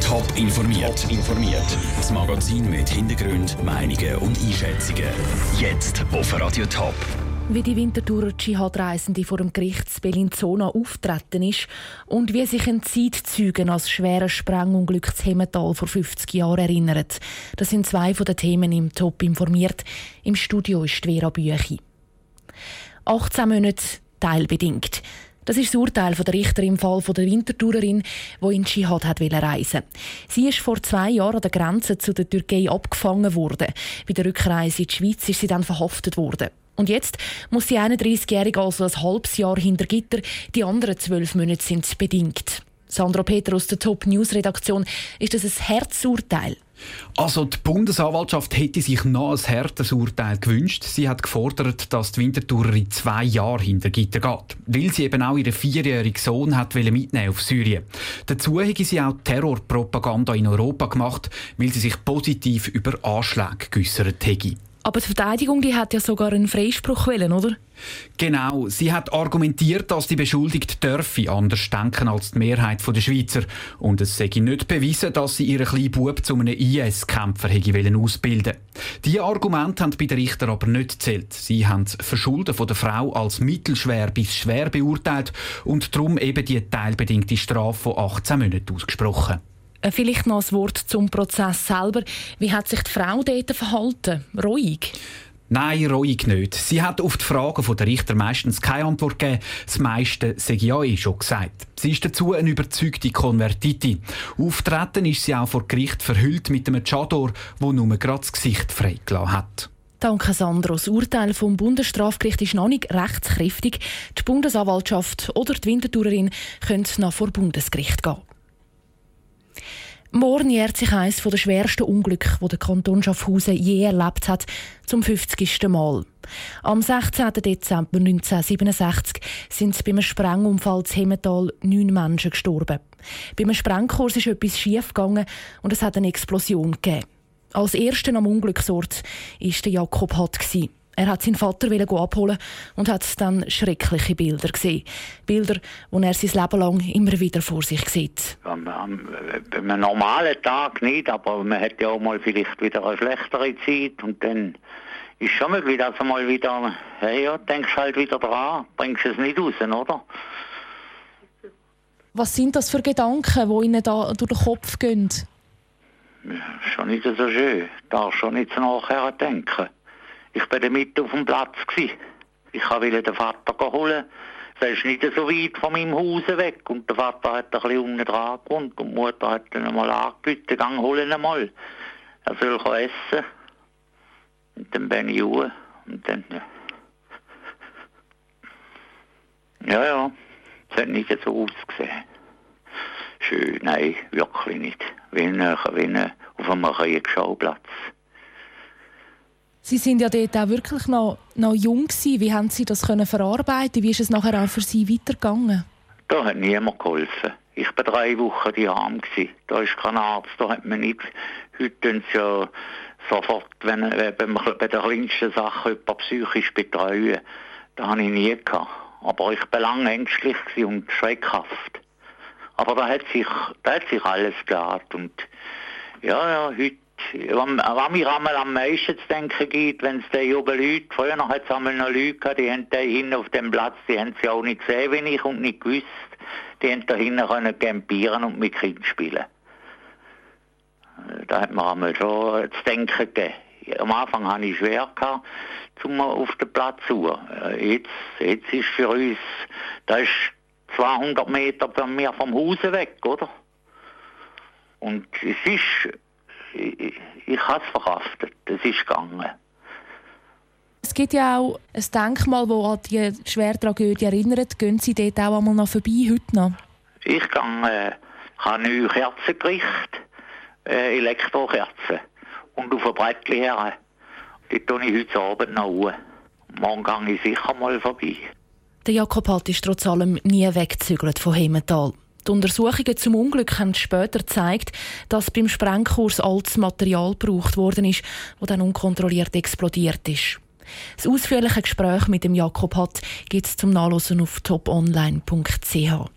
Top informiert. informiert. Das Magazin mit Hintergrund, Meinungen und Einschätzungen. Jetzt auf Radio Top. Wie die Winterthurer Dschihad-Reisende vor dem Gericht Bellinzona auftreten ist und wie sich ein Zeitzeugen als schweres Sprengunglück zu Hemmetal vor 50 Jahren erinnert. Das sind zwei von den Themen im Top informiert. Im Studio ist Vera Büchi. 18 Monate teilbedingt. Das ist das Urteil der Richter im Fall der Wintertourerin, die in Dschihad reisen Sie ist vor zwei Jahren an der Grenze zu der Türkei abgefangen worden. Bei der Rückreise in die Schweiz ist sie dann verhaftet worden. Und jetzt muss die 31-Jährige also ein halbes Jahr hinter Gitter, die anderen zwölf Monate sind bedingt. Sandra Peter der Top News Redaktion, ist das ein Herzurteil? Also die Bundesanwaltschaft hätte sich noch ein härteres Urteil gewünscht. Sie hat gefordert, dass die Winterthurer in zwei Jahre hinter Gitter geht, weil sie eben auch ihren vierjährigen Sohn hat mitnehmen auf Syrien. Dazu hätte sie auch Terrorpropaganda in Europa gemacht, weil sie sich positiv über Anschläge geäussert hätte. Aber die Verteidigung die hat ja sogar einen Freispruch wollen, oder? Genau. Sie hat argumentiert, dass die Beschuldigte dürfe anders denken als die Mehrheit der Schweizer. Und es sei nicht bewiesen, dass sie ihren kleinen Bub zu einem IS-Kämpfer ausbilden Diese Argumente haben bei den Richter aber nicht gezählt. Sie haben das Verschulden von der Frau als mittelschwer bis schwer beurteilt und darum eben die teilbedingte Strafe von 18 Monaten ausgesprochen. Äh, vielleicht noch ein Wort zum Prozess selber. Wie hat sich die Frau dort verhalten? Ruhig? Nein, ruhig nicht. Sie hat auf die Fragen der Richter meistens keine Antwort gegeben. Das meiste sei ja eh schon gesagt. Sie ist dazu eine überzeugte Konvertitin. Auftreten ist sie auch vor Gericht verhüllt mit einem Chador, wo nur gerade das Gesicht freigelassen hat. Danke, Sandro. Das Urteil vom Bundesstrafgericht ist noch nicht rechtskräftig. Die Bundesanwaltschaft oder die Winterthurerin können noch vor Bundesgericht gehen. Morgen jährt sich eines der schwersten Unglücke, die der Kanton Schaffhausen je erlebt hat, zum 50. Mal. Am 16. Dezember 1967 sind bei einem Sprengunfall zu Hemmetal neun Menschen gestorben. Bei einem Sprengkurs ist etwas schiefgegangen und es hat eine Explosion gegeben. Als erster am Unglücksort war der Jakob Hatt. Er hat seinen Vater abholen und hat dann schreckliche Bilder gesehen. Bilder, die er sein Leben lang immer wieder vor sich sieht. Am, am, einem normalen Tag nicht, aber man hat ja auch mal vielleicht wieder eine schlechtere Zeit und dann ist schon möglich, dass du mal wieder, hey, ja, denkst halt wieder dran, bringst es nicht raus, oder? Was sind das für Gedanken, die Ihnen da durch den Kopf gehen? Ja, schon nicht so schön. Darfst schon nicht so nachher denken. Ich war mit auf dem Platz. Gewesen. Ich wollte den Vater holen. Er ist nicht so weit von meinem Haus weg. Und der Vater hat ein bisschen unten dran gewohnt. Und die Mutter hat dann einmal angebeten, gang holen einmal. Er soll essen. Und dann bin ich hoch. Und dann, ja. Ja, ja. Es hat nicht so ausgesehen. Schön, nein, wirklich nicht. Wie, ein, wie ein, auf einem Kriegsschauplatz. Sie sind ja dort auch wirklich noch, noch jung gewesen. Wie haben Sie das können verarbeiten? Wie ist es nachher auch für Sie weitergegangen? Da hat niemand geholfen. Ich war drei Wochen die Arm. Da ist kein Arzt, da hat man nicht. Heute tun sie ja sofort, wenn, man bei den kleinsten Sachen jemanden psychisch betreuen. Das habe ich nie gehabt. Aber ich war lange ängstlich und schreckhaft. Aber da hat sich, da hat sich alles geklart. Und ja, ja, heute was mir am meisten zu denken gibt, wenn es da oben Leute, früher hat es noch Leute gehabt, die haben da hinten auf dem Platz, die haben sie auch nicht gesehen, wie ich, und nicht gewusst, die haben da hinten können campieren und mit Kindern spielen. Da hat man einmal schon zu denken gegeben. Am Anfang hatte ich schwer gehabt, zum auf den Platz zu. Jetzt, jetzt ist für uns, da ist 200 Meter von mir vom Haus weg, oder? Und es ist ich, ich habe es verhaftet. Es ist gegangen. Es gibt ja auch ein Denkmal, das an die Schwertragödie erinnert. Gehen Sie dort auch einmal noch vorbei, heute noch? Ich gehe, äh, habe neue Kerzen gerichtet, äh, Elektrokerzen. Und auf ein Brettchen her. Die tue ich heute Abend noch hoch. Morgen gehe ich sicher mal vorbei. Der Jakob Halt ist trotz allem nie weggezügelt von Hemmental. Die Untersuchungen zum Unglück haben später gezeigt, dass beim Sprengkurs altes Material gebraucht worden ist, das dann unkontrolliert explodiert ist. Das ausführliche Gespräch mit dem Jakob Hatt gibt es zum Nachlesen auf toponline.ch.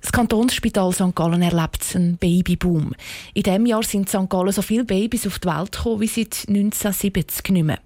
Das Kantonsspital St. Gallen erlebt einen Babyboom. In diesem Jahr sind in St. Gallen so viele Babys auf die Welt gekommen wie seit 1970 nicht mehr.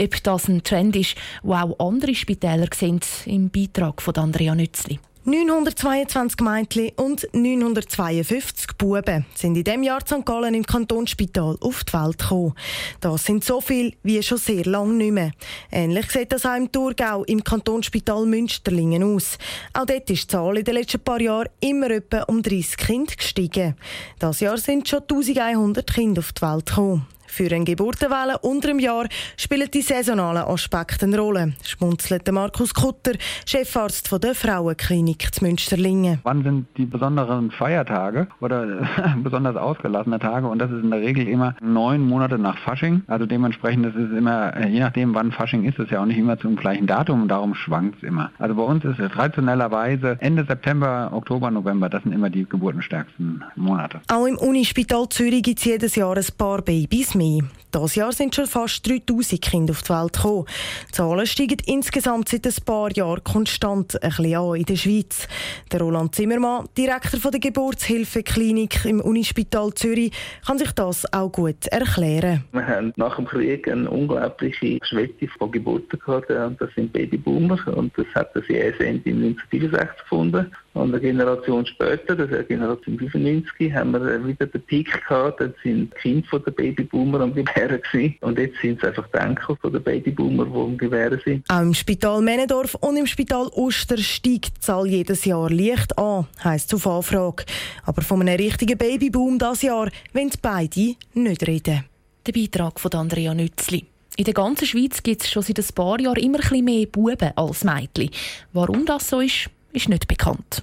Ob das ein Trend ist, der auch andere Spitäler sehen, im Beitrag von Andrea Nützli. 922 Mädchen und 952 Buben sind in diesem Jahr St. Gallen im Kantonsspital auf die Welt gekommen. Das sind so viele wie schon sehr lange nicht mehr. Ähnlich sieht das auch im Thurgau im Kantonsspital Münsterlingen aus. Auch dort ist die Zahl in den letzten paar Jahren immer etwa um 30 Kinder gestiegen. Das Jahr sind schon 1100 Kinder auf die Welt gekommen. Für eine Geburtenwelle unter einem Jahr spielen die saisonalen Aspekte eine Rolle, schmunzelt Markus Kutter, Chefarzt der Frauenklinik zu Münsterlingen. Wann sind die besonderen Feiertage oder besonders ausgelassene Tage? Und das ist in der Regel immer neun Monate nach Fasching. Also dementsprechend ist es immer, äh, je nachdem wann Fasching ist, ist es ja auch nicht immer zum gleichen Datum und darum schwankt es immer. Also bei uns ist es traditionellerweise Ende September, Oktober, November, das sind immer die geburtenstärksten Monate. Auch im Unispital Zürich gibt es jedes Jahr ein paar Babys mehr. Dieses Jahr sind schon fast 3000 Kinder auf die Welt gekommen. Die Zahlen steigen insgesamt seit ein paar Jahren konstant ein bisschen an in der Schweiz. Der Roland Zimmermann, Direktor der Geburtshilfeklinik im Unispital Zürich, kann sich das auch gut erklären. Wir haben nach dem Krieg eine unglaubliche Schwelle von Geburten gehabt das sind Babyboomer und das hat das ISN in 1964 gefunden. Und eine Generation später, das ist Generation 95, haben wir wieder den Peak gehabt. Dort sind die Kinder von den Babyboomer am Gebären gewesen. Und jetzt sind es einfach die Enkel von den Babyboomer, die am Gebären sind. Auch im Spital Männendorf und im Spital Oster steigt die Zahl jedes Jahr leicht an, heisst auf Anfrage. Aber von einem richtigen Babyboom dieses Jahr wollen beide nicht reden. Der Beitrag von Andrea Nützli. In der ganzen Schweiz gibt es schon seit ein paar Jahren immer ein mehr Buben als Mädchen. Warum das so ist, ist nicht bekannt.